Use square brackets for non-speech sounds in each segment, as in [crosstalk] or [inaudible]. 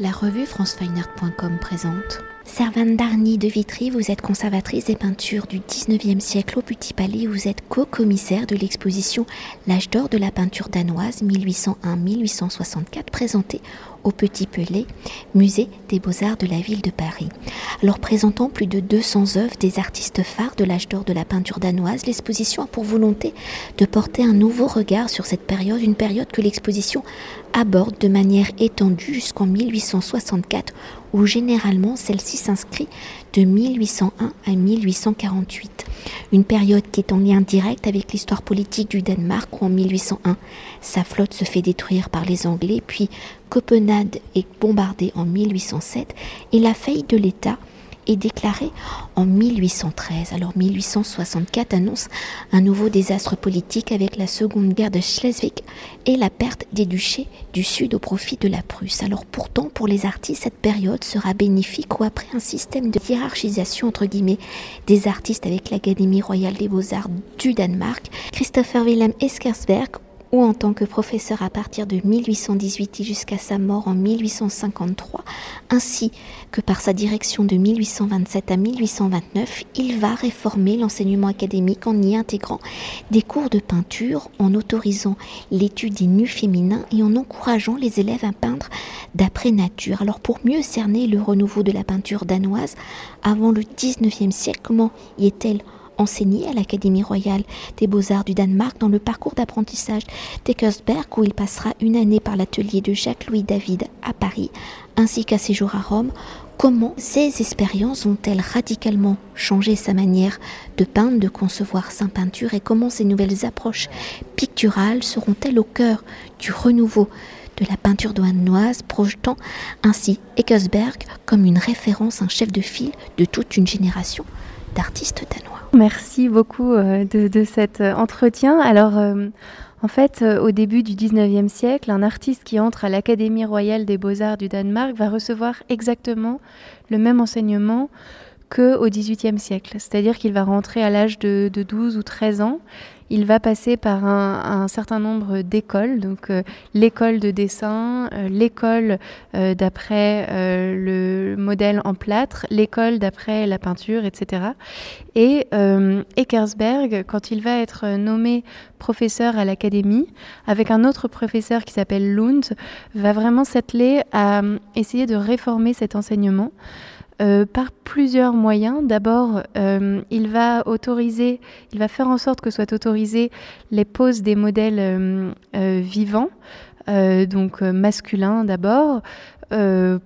La revue francefineart.com présente. Servane Darny de Vitry, vous êtes conservatrice des peintures du 19e siècle au Petit Palais. Vous êtes co-commissaire de l'exposition L'âge d'or de la peinture danoise 1801-1864 présentée au Petit Pelé, musée des beaux-arts de la ville de Paris. Alors présentant plus de 200 œuvres des artistes phares de l'âge d'or de la peinture danoise, l'exposition a pour volonté de porter un nouveau regard sur cette période, une période que l'exposition aborde de manière étendue jusqu'en 1864 où généralement celle-ci s'inscrit de 1801 à 1848, une période qui est en lien direct avec l'histoire politique du Danemark où en 1801 sa flotte se fait détruire par les Anglais, puis Copenhague est bombardée en 1807 et la faillite de l'État est déclarée en 1813. Alors 1864 annonce un nouveau désastre politique avec la seconde guerre de Schleswig et la perte des duchés du sud au profit de la Prusse. Alors pourtant pour les artistes cette période sera bénéfique ou après un système de hiérarchisation entre guillemets des artistes avec l'Académie royale des beaux-arts du Danemark, Christopher Wilhelm Eskersberg ou en tant que professeur à partir de 1818 jusqu'à sa mort en 1853, ainsi que par sa direction de 1827 à 1829, il va réformer l'enseignement académique en y intégrant des cours de peinture, en autorisant l'étude des nus féminins et en encourageant les élèves à peindre d'après nature. Alors pour mieux cerner le renouveau de la peinture danoise avant le 19e siècle, comment y est-elle enseigné à l'Académie royale des beaux-arts du Danemark dans le parcours d'apprentissage d'Eckersberg où il passera une année par l'atelier de Jacques-Louis David à Paris ainsi qu'à ses jours à Rome. Comment ces expériences ont-elles radicalement changé sa manière de peindre, de concevoir sa peinture et comment ces nouvelles approches picturales seront-elles au cœur du renouveau de la peinture douanoise, projetant ainsi Eckersberg comme une référence, un chef de file de toute une génération? D'artistes danois. Merci beaucoup euh, de, cet euh, entretien. Alors, euh, en fait, au début du 19e siècle, un artiste qui entre à l'Académie royale des beaux-arts du Danemark va recevoir exactement le même enseignement qu'au XVIIIe siècle. C'est-à-dire qu'il va rentrer à l'âge de, de 12 ou 13 ans il va passer par un, certain nombre d'écoles, donc euh, l'école de dessin, euh, l'école euh, d'après le modèle en plâtre, l'école d'après la peinture, etc. Et Eckersberg, quand il va être nommé professeur à l'académie, avec un autre professeur qui s'appelle Lund, va vraiment s'atteler à essayer de réformer cet enseignement. Euh, par plusieurs moyens. D'abord, euh, il va autoriser, il va faire en sorte que soient autorisées les poses des modèles euh, vivants, donc masculins d'abord,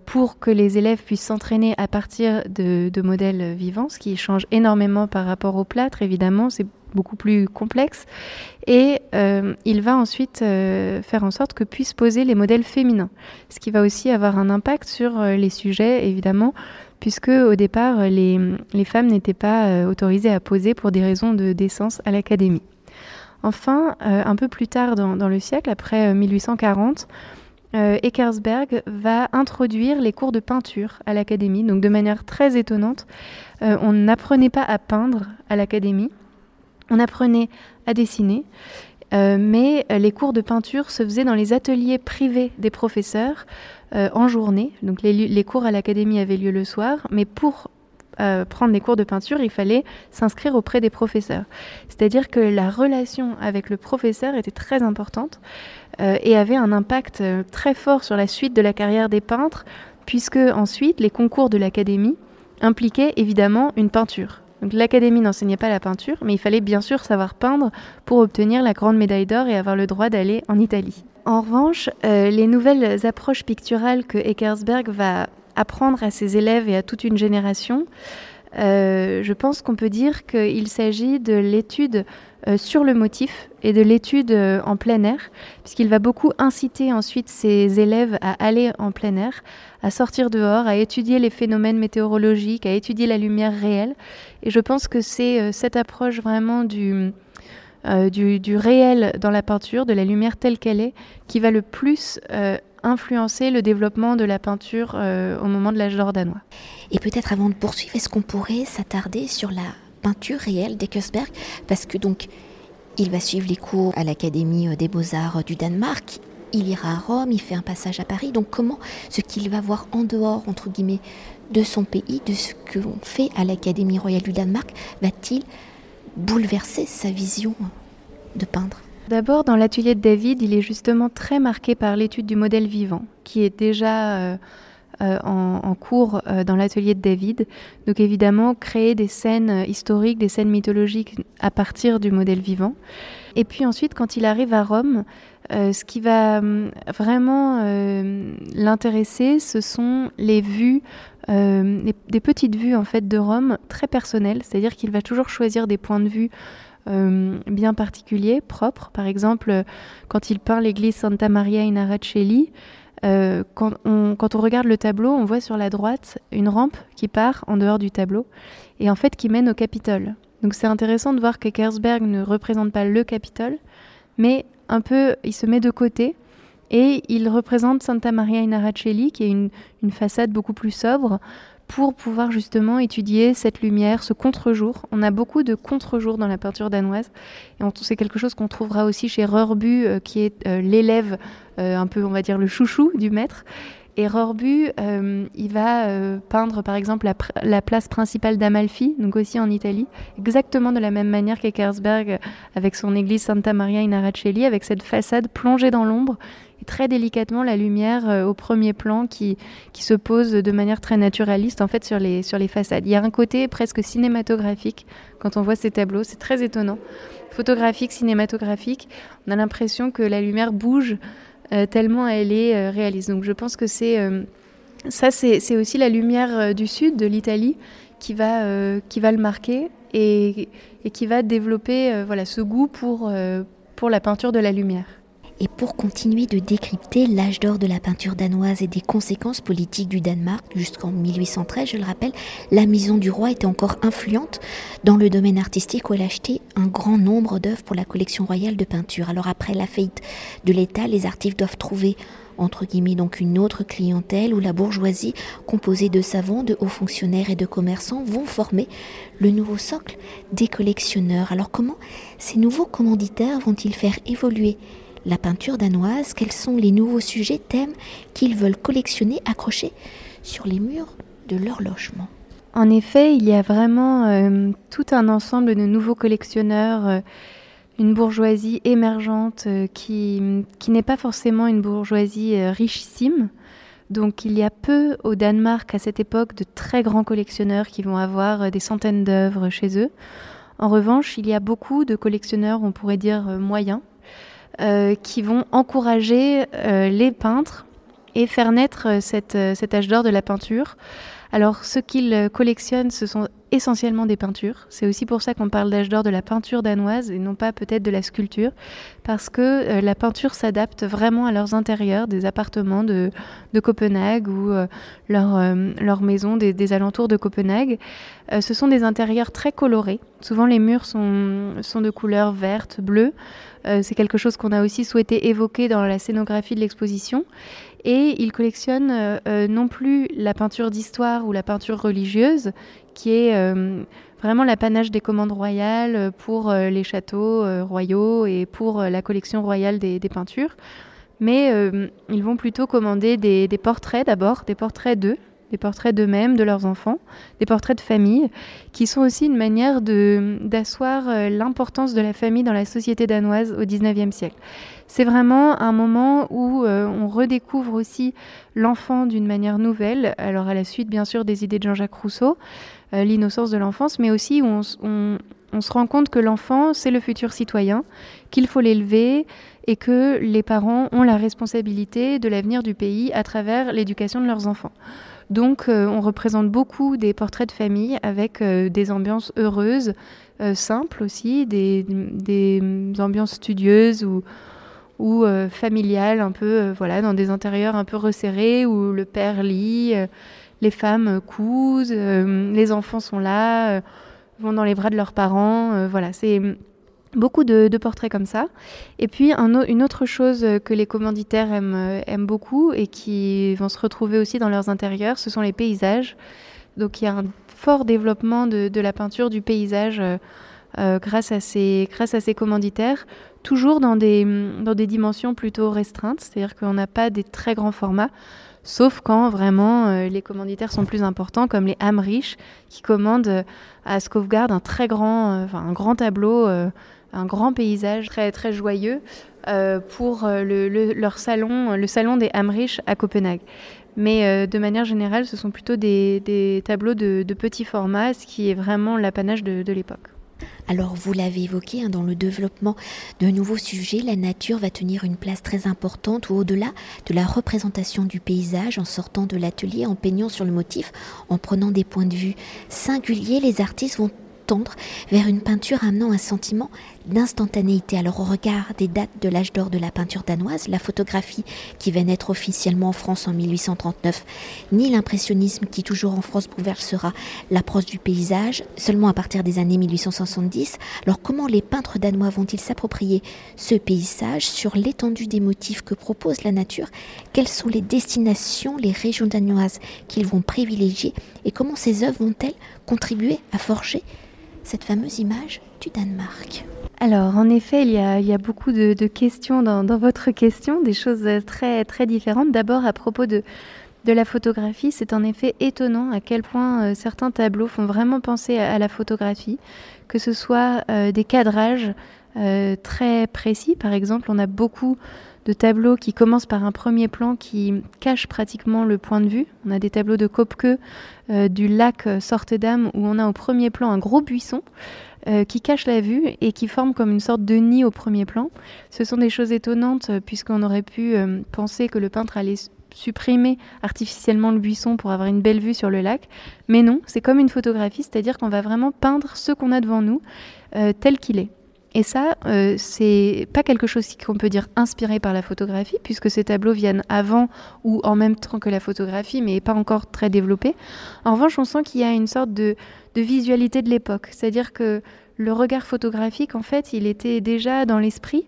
pour que les élèves puissent s'entraîner à partir de, de, modèles vivants, ce qui change énormément par rapport au plâtre, évidemment, c'est beaucoup plus complexe. Et il va ensuite faire en sorte que puissent poser les modèles féminins, ce qui va aussi avoir un impact sur les sujets, évidemment, puisque au départ, les, femmes n'étaient pas euh, autorisées à poser pour des raisons de décence à l'académie. Enfin, euh, un peu plus tard dans, le siècle, après 1840, euh, Eckersberg va introduire les cours de peinture à l'académie, donc de manière très étonnante. on n'apprenait pas à peindre à l'académie, on apprenait à dessiner. Mais les cours de peinture se faisaient dans les ateliers privés des professeurs, euh, en journée. Donc les, cours à l'académie avaient lieu le soir, mais pour euh, prendre des cours de peinture, il fallait s'inscrire auprès des professeurs. C'est-à-dire que la relation avec le professeur était très importante euh, et avait un impact très fort sur la suite de la carrière des peintres, puisque ensuite les concours de l'académie impliquaient évidemment une peinture. L'académie n'enseignait pas la peinture, mais il fallait bien sûr savoir peindre pour obtenir la grande médaille d'or et avoir le droit d'aller en Italie. En revanche, euh, les nouvelles approches picturales que Eckersberg va apprendre à ses élèves et à toute une génération, euh, je pense qu'on peut dire qu'il s'agit de l'étude euh, sur le motif et de l'étude en plein air, puisqu'il va beaucoup inciter ensuite ses élèves à aller en plein air, à sortir dehors, à étudier les phénomènes météorologiques, à étudier la lumière réelle. Et je pense que c'est cette approche vraiment du, euh, du, réel dans la peinture, de la lumière telle qu'elle est, qui va le plus euh, influencer le développement de la peinture euh, au moment de l'âge d'or danois. Et peut-être avant de poursuivre, est-ce qu'on pourrait s'attarder sur la peinture réelle d'Eckersberg Parce que donc, il va suivre les cours à l'Académie des beaux-arts du Danemark. il ira à Rome, il fait un passage à Paris. Donc comment ce qu'il va voir en dehors, entre guillemets, de son pays, de ce que l'on fait à l'Académie royale du Danemark, va-t-il bouleverser sa vision de peindre? D'abord, dans l'atelier de David, il est justement très marqué par l'étude du modèle vivant, qui est déjà euh, euh, en, cours euh, dans l'atelier de David. Donc évidemment, créer des scènes historiques, des scènes mythologiques à partir du modèle vivant. Et puis ensuite, quand il arrive à Rome, ce qui va vraiment l'intéresser, ce sont les vues des petites vues en fait de Rome très personnelles, c'est-à-dire qu'il va toujours choisir des points de vue euh, bien particulier, propre. Par exemple, quand il peint l'église Santa Maria in Araceli, euh, quand, on, quand, on, regarde le tableau, on voit sur la droite une rampe qui part en dehors du tableau et en fait qui mène au Capitole. Donc c'est intéressant de voir que Kersberg ne représente pas le Capitole, mais un peu, il se met de côté et il représente Santa Maria in Araceli, qui est une, une façade beaucoup plus sobre, pour pouvoir justement étudier cette lumière, ce contre-jour. On a beaucoup de contre-jour dans la peinture danoise. Et c'est quelque chose qu'on trouvera aussi chez Rørbu, euh, qui est euh, l'élève, euh, un peu, on va dire, le chouchou du maître. Et Rørbu, il va peindre par exemple la, place principale d'Amalfi, donc aussi en Italie, exactement de la même manière qu'Eckersberg avec son église Santa Maria in Araceli, avec cette façade plongée dans l'ombre très délicatement la lumière euh, au premier plan qui, qui se pose de manière très naturaliste en fait sur les, sur les façades. Il y a un côté presque cinématographique quand on voit ces tableaux, c'est très étonnant. Photographique, cinématographique, on a l'impression que la lumière bouge euh, tellement elle est euh, réaliste. Donc je pense que c'est ça c'est aussi la lumière du sud de l'Italie qui va, qui va le marquer et, et qui va développer voilà, ce goût pour, pour la peinture de la lumière. Et pour continuer de décrypter l'âge d'or de la peinture danoise et des conséquences politiques du Danemark, jusqu'en 1813, je le rappelle, la maison du roi était encore influente dans le domaine artistique où elle achetait un grand nombre d'œuvres pour la collection royale de peinture. Alors après la faillite de l'État, les artistes doivent trouver entre guillemets donc une autre clientèle où la bourgeoisie, composée de savants, de hauts fonctionnaires et de commerçants, vont former le nouveau socle des collectionneurs. Alors comment ces nouveaux commanditaires vont-ils faire évoluer la peinture danoise, quels sont les nouveaux sujets, thèmes qu'ils veulent collectionner, accrocher sur les murs de leur logement. En effet, il y a vraiment euh, tout un ensemble de nouveaux collectionneurs, euh, une bourgeoisie émergente euh, qui, qui n'est pas forcément une bourgeoisie richissime. Donc il y a peu au Danemark à cette époque de très grands collectionneurs qui vont avoir des centaines d'œuvres chez eux. En revanche, il y a beaucoup de collectionneurs, on pourrait dire moyens, qui vont encourager euh, les peintres et faire naître euh, cet âge d'or de la peinture. Alors, ce qu'ils collectionnent, ce sont essentiellement des peintures. C'est aussi pour ça qu'on parle d'âge d'or de la peinture danoise et non pas peut-être de la sculpture, parce que la peinture s'adapte vraiment à leurs intérieurs, des appartements de, Copenhague ou leur, leur, maison des, alentours de Copenhague. ce sont des intérieurs très colorés. Souvent, les murs sont, de couleur verte, bleue. Euh, c'est quelque chose qu'on a aussi souhaité évoquer dans la scénographie de l'exposition. Et il collectionne euh, euh, non plus la peinture d'histoire ou la peinture religieuse, qui est vraiment l'apanage des commandes royales pour les châteaux royaux et pour la collection royale des, peintures. Mais ils vont plutôt commander des portraits d'abord, des portraits d'eux, des portraits d'eux-mêmes, de leurs enfants, des portraits de famille, qui sont aussi une manière d'asseoir euh, l'importance de la famille dans la société danoise au XIXe siècle. C'est vraiment un moment où euh, on redécouvre aussi l'enfant d'une manière nouvelle, alors à la suite bien sûr des idées de Jean-Jacques Rousseau, euh, l'innocence de l'enfance, mais aussi où on, on se rend compte que l'enfant, c'est le futur citoyen, qu'il faut l'élever et que les parents ont la responsabilité de l'avenir du pays à travers l'éducation de leurs enfants. Donc euh, on représente beaucoup des portraits de famille avec euh, des ambiances heureuses, euh, simples aussi, des, ambiances studieuses ou, ou familiales, un peu voilà, dans des intérieurs un peu resserrés où le père lit, les femmes cousent, les enfants sont là, vont dans les bras de leurs parents. voilà, c'est Beaucoup de, portraits comme ça. Et puis une autre chose que les commanditaires aiment, beaucoup et qui vont se retrouver aussi dans leurs intérieurs, ce sont les paysages. Donc il y a un fort développement de, la peinture du paysage euh, grâce, à ces, grâce à ces commanditaires, toujours dans des, dans des dimensions plutôt restreintes, c'est-à-dire qu'on n'a pas des très grands formats, sauf quand vraiment les commanditaires sont plus importants, comme les Amrich, qui commandent à Skofgard un très grand, enfin, un grand tableau, un grand paysage très, très joyeux pour le, leur salon, le salon des Amrich à Copenhague. Mais euh, de manière générale, ce sont plutôt des, tableaux de, petit format, ce qui est vraiment l'apanage de, l'époque. Alors, vous l'avez évoqué, hein, dans le développement de nouveaux sujets, la nature va tenir une place très importante au-delà de la représentation du paysage en sortant de l'atelier, en peignant sur le motif, en prenant des points de vue singuliers, les artistes vont tendre vers une peinture amenant un sentiment d'instantanéité. Alors au regard des dates de l'âge d'or de la peinture danoise, la photographie qui va naître officiellement en France en 1839, ni l'impressionnisme qui toujours en France bouleversera l'approche du paysage seulement à partir des années 1870. Alors comment les peintres danois vont-ils s'approprier ce paysage sur l'étendue des motifs que propose la nature? Quelles sont les destinations, les régions danoises qu'ils vont privilégier? Et comment ces œuvres vont-elles contribuer à forger cette fameuse image du Danemark? Alors, en effet, il y a, beaucoup de, questions dans, votre question, des choses très, très différentes. D'abord, à propos de, la photographie, c'est en effet étonnant à quel point euh, certains tableaux font vraiment penser à, la photographie, que ce soit euh, des cadrages euh, très précis. Par exemple, on a beaucoup de tableaux qui commencent par un premier plan qui cache pratiquement le point de vue. On a des tableaux de Kopke du lac Sortedam où on a au premier plan un gros buisson. Euh, qui cache la vue et qui forme comme une sorte de nid au premier plan. Ce sont des choses étonnantes euh, puisqu'on aurait pu euh, penser que le peintre allait supprimer artificiellement le buisson pour avoir une belle vue sur le lac. Mais non, c'est comme une photographie, c'est-à-dire qu'on va vraiment peindre ce qu'on a devant nous tel qu'il est. Et ça, euh, c'est pas quelque chose qu'on peut dire inspiré par la photographie, puisque ces tableaux viennent avant ou en même temps que la photographie, mais pas encore très développés. En revanche, on sent qu'il y a une sorte de, visualité de l'époque, c'est-à-dire que le regard photographique, en fait, il était déjà dans l'esprit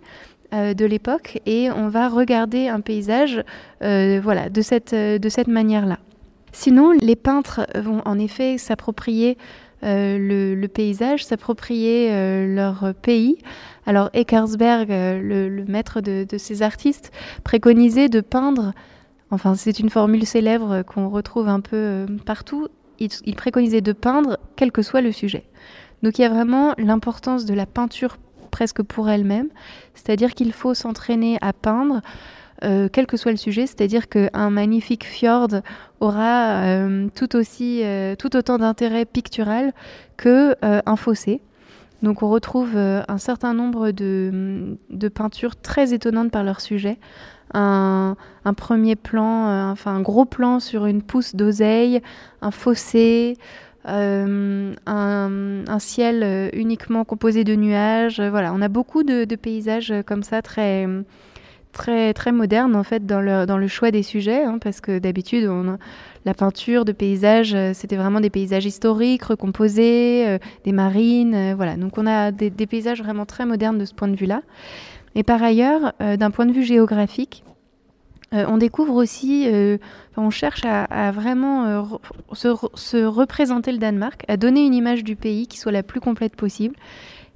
euh, de l'époque, et on va regarder un paysage, euh, voilà, de cette, de cette manière-là. Sinon, les peintres vont en effet s'approprier euh, le, paysage, s'approprier euh, leur pays. Alors Eckersberg, euh, le, maître de, ces artistes, préconisait de peindre, enfin c'est une formule célèbre qu'on retrouve un peu partout, il, préconisait de peindre quel que soit le sujet. Donc il y a vraiment l'importance de la peinture presque pour elle-même, c'est-à-dire qu'il faut s'entraîner à peindre euh, quel que soit le sujet, c'est-à-dire qu'un magnifique fjord aura euh, tout, aussi, euh, tout autant d'intérêt pictural qu'un un fossé. Donc on retrouve un certain nombre de, peintures très étonnantes par leur sujet. Un, premier plan, enfin un gros plan sur une pousse d'oseille, un fossé, un, ciel uniquement composé de nuages. Voilà, on a beaucoup de, de paysages comme ça très très, très moderne en fait dans le, dans le choix des sujets, hein, parce que d'habitude, la peinture de paysages, euh, c'était vraiment des paysages historiques, recomposés, euh, des marines, euh, voilà. Donc on a des, paysages vraiment très modernes de ce point de vue-là. Et par ailleurs, d'un point de vue géographique, on découvre aussi, on cherche à, vraiment se, représenter le Danemark, à donner une image du pays qui soit la plus complète possible.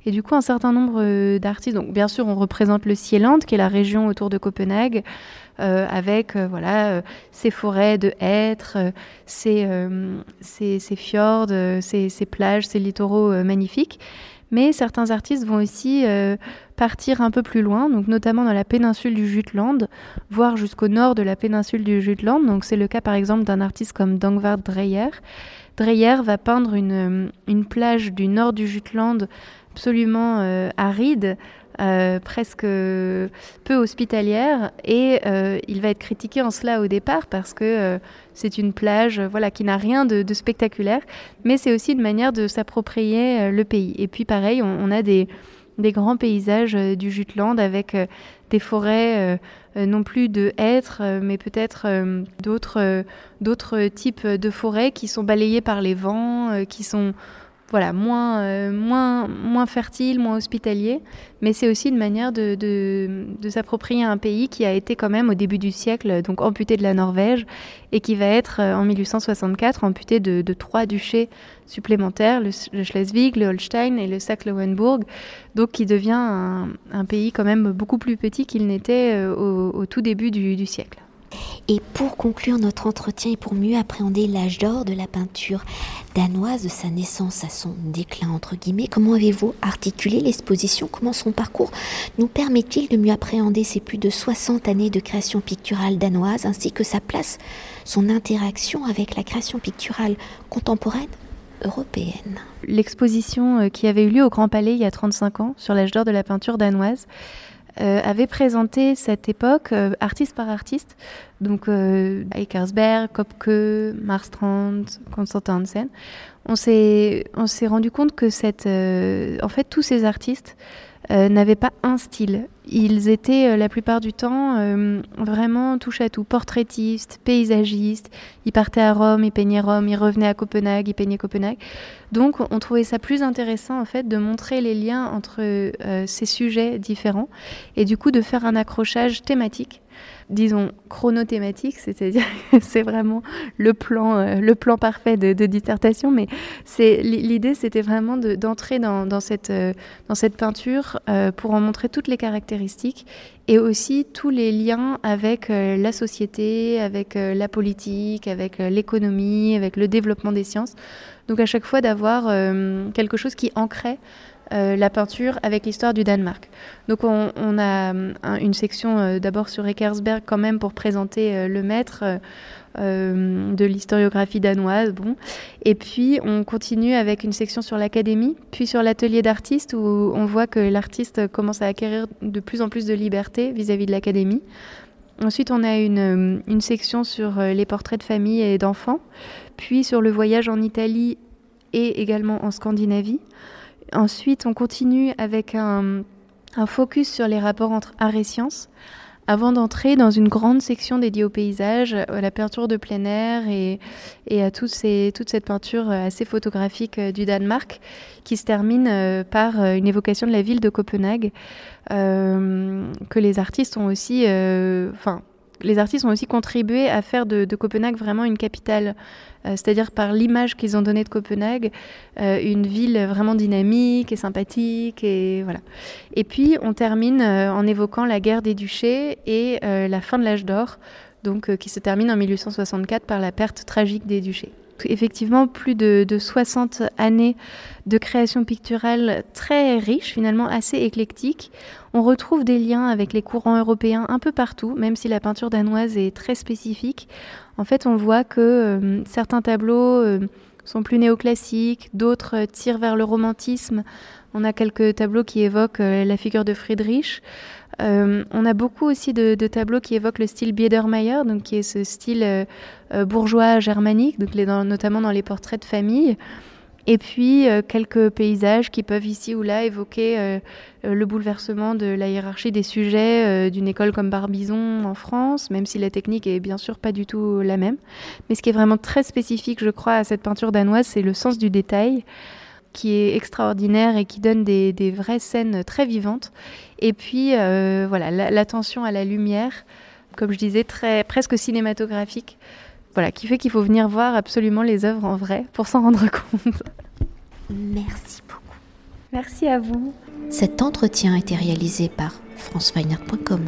Et du coup, un certain nombre euh, d'artistes, donc bien sûr, on représente le Sieland, qui est la région autour de Copenhague, euh, avec euh, voilà ces forêts de hêtres, ces, ces, fjords, ces, ces, plages, ces littoraux magnifiques. Mais certains artistes vont aussi partir un peu plus loin, donc notamment dans la péninsule du Jutland, voire jusqu'au nord de la péninsule du Jutland. Donc c'est le cas par exemple d'un artiste comme Dangvard Dreyer. Dreyer va peindre une, une plage du nord du Jutland absolument euh, aride, euh, presque peu hospitalière. Et euh, il va être critiqué en cela au départ parce que c'est une plage voilà qui n'a rien de, spectaculaire. Mais c'est aussi une manière de s'approprier le pays. Et puis pareil on, a des, grands paysages du Jutland avec des forêts non plus de hêtres mais peut-être d'autres types de forêts qui sont balayées par les vents qui sont voilà, moins, euh, moins, moins fertile, moins hospitalier, mais c'est aussi une manière de, de, s'approprier un pays qui a été quand même au début du siècle donc amputé de la Norvège et qui va être euh, en 1864 amputé de, de trois duchés supplémentaires, le, Schleswig, le Holstein et le Saxe-Lauenbourg, donc qui devient un, pays quand même beaucoup plus petit qu'il n'était euh, au, tout début du siècle. Et pour conclure notre entretien et pour mieux appréhender l'âge d'or de la peinture danoise, de sa naissance à son déclin, entre guillemets, comment avez-vous articulé l'exposition? Comment son parcours nous permet-il de mieux appréhender ces plus de 60 années de création picturale danoise ainsi que sa place, son interaction avec la création picturale contemporaine européenne? L'exposition euh, qui avait eu lieu au Grand Palais il y a 35 ans sur l'âge d'or de la peinture danoise euh, avait présenté cette époque euh, artiste par artiste, donc euh, Eikersberg, Kopke, Marstrand, Constantin Hansen. On s'est rendu compte que cette, en fait, tous ces artistes euh, n'avaient pas un style. Ils étaient euh, la plupart du temps euh, vraiment touche à tout, portraitistes, paysagistes. Ils partaient à Rome, ils peignaient Rome, ils revenaient à Copenhague, ils peignaient Copenhague. Donc on trouvait ça plus intéressant en fait de montrer les liens entre ces sujets différents et du coup de faire un accrochage thématique disons, chronothématique, c'est-à-dire [laughs] c'est vraiment le plan, euh, le plan parfait de, dissertation, mais l'idée, c'était vraiment d'entrer dans, cette, euh, peinture euh, pour en montrer toutes les caractéristiques et aussi tous les liens avec la société, avec la politique, avec l'économie, avec le développement des sciences. Donc à chaque fois d'avoir quelque chose qui ancrait euh, la peinture avec l'histoire du Danemark. Donc on, a euh, une section euh, d'abord sur Eckersberg quand même pour présenter le maître de l'historiographie danoise. Bon. Et puis on continue avec une section sur l'académie, puis sur l'atelier d'artiste où on voit que l'artiste commence à acquérir de plus en plus de liberté vis-à-vis de l'académie. Ensuite, on a une, une, section sur les portraits de famille et d'enfants, puis sur le voyage en Italie et également en Scandinavie. Ensuite, on continue avec un, focus sur les rapports entre art et science, avant d'entrer dans une grande section dédiée au paysage, à la peinture de plein air et, à toute cette peinture assez photographique euh, du Danemark, qui se termine euh, par euh, une évocation de la ville de Copenhague, que les artistes ont aussi, enfin, les artistes ont aussi contribué à faire de, Copenhague vraiment une capitale, euh, c'est-à-dire par l'image qu'ils ont donnée de Copenhague, euh, une ville vraiment dynamique et sympathique et voilà. Et puis on termine euh, en évoquant la guerre des duchés et la fin de l'âge d'or, donc qui se termine en 1864 par la perte tragique des duchés effectivement plus de, 60 années de création picturale très riche, finalement assez éclectique. On retrouve des liens avec les courants européens un peu partout, même si la peinture danoise est très spécifique. En fait, on voit que euh, certains tableaux euh, sont plus néoclassiques, d'autres tirent vers le romantisme. On a quelques tableaux qui évoquent euh, la figure de Friedrich. Euh, on a beaucoup aussi de, tableaux qui évoquent le style Biedermeier, donc qui est ce style euh, euh, bourgeois germanique, notamment dans les portraits de famille. Et puis quelques paysages qui peuvent ici ou là évoquer le bouleversement de la hiérarchie des sujets d'une école comme Barbizon en France, même si la technique est bien sûr pas du tout la même. Mais ce qui est vraiment très spécifique, je crois, à cette peinture danoise, c'est le sens du détail qui est extraordinaire et qui donne des, vraies scènes très vivantes. Et puis, euh, voilà, l'attention à la lumière, comme je disais, très, presque cinématographique, voilà, qui fait qu'il faut venir voir absolument les œuvres en vrai pour s'en rendre [laughs] compte. Merci beaucoup. Merci à vous. Cet entretien a été réalisé par franceweiner.com.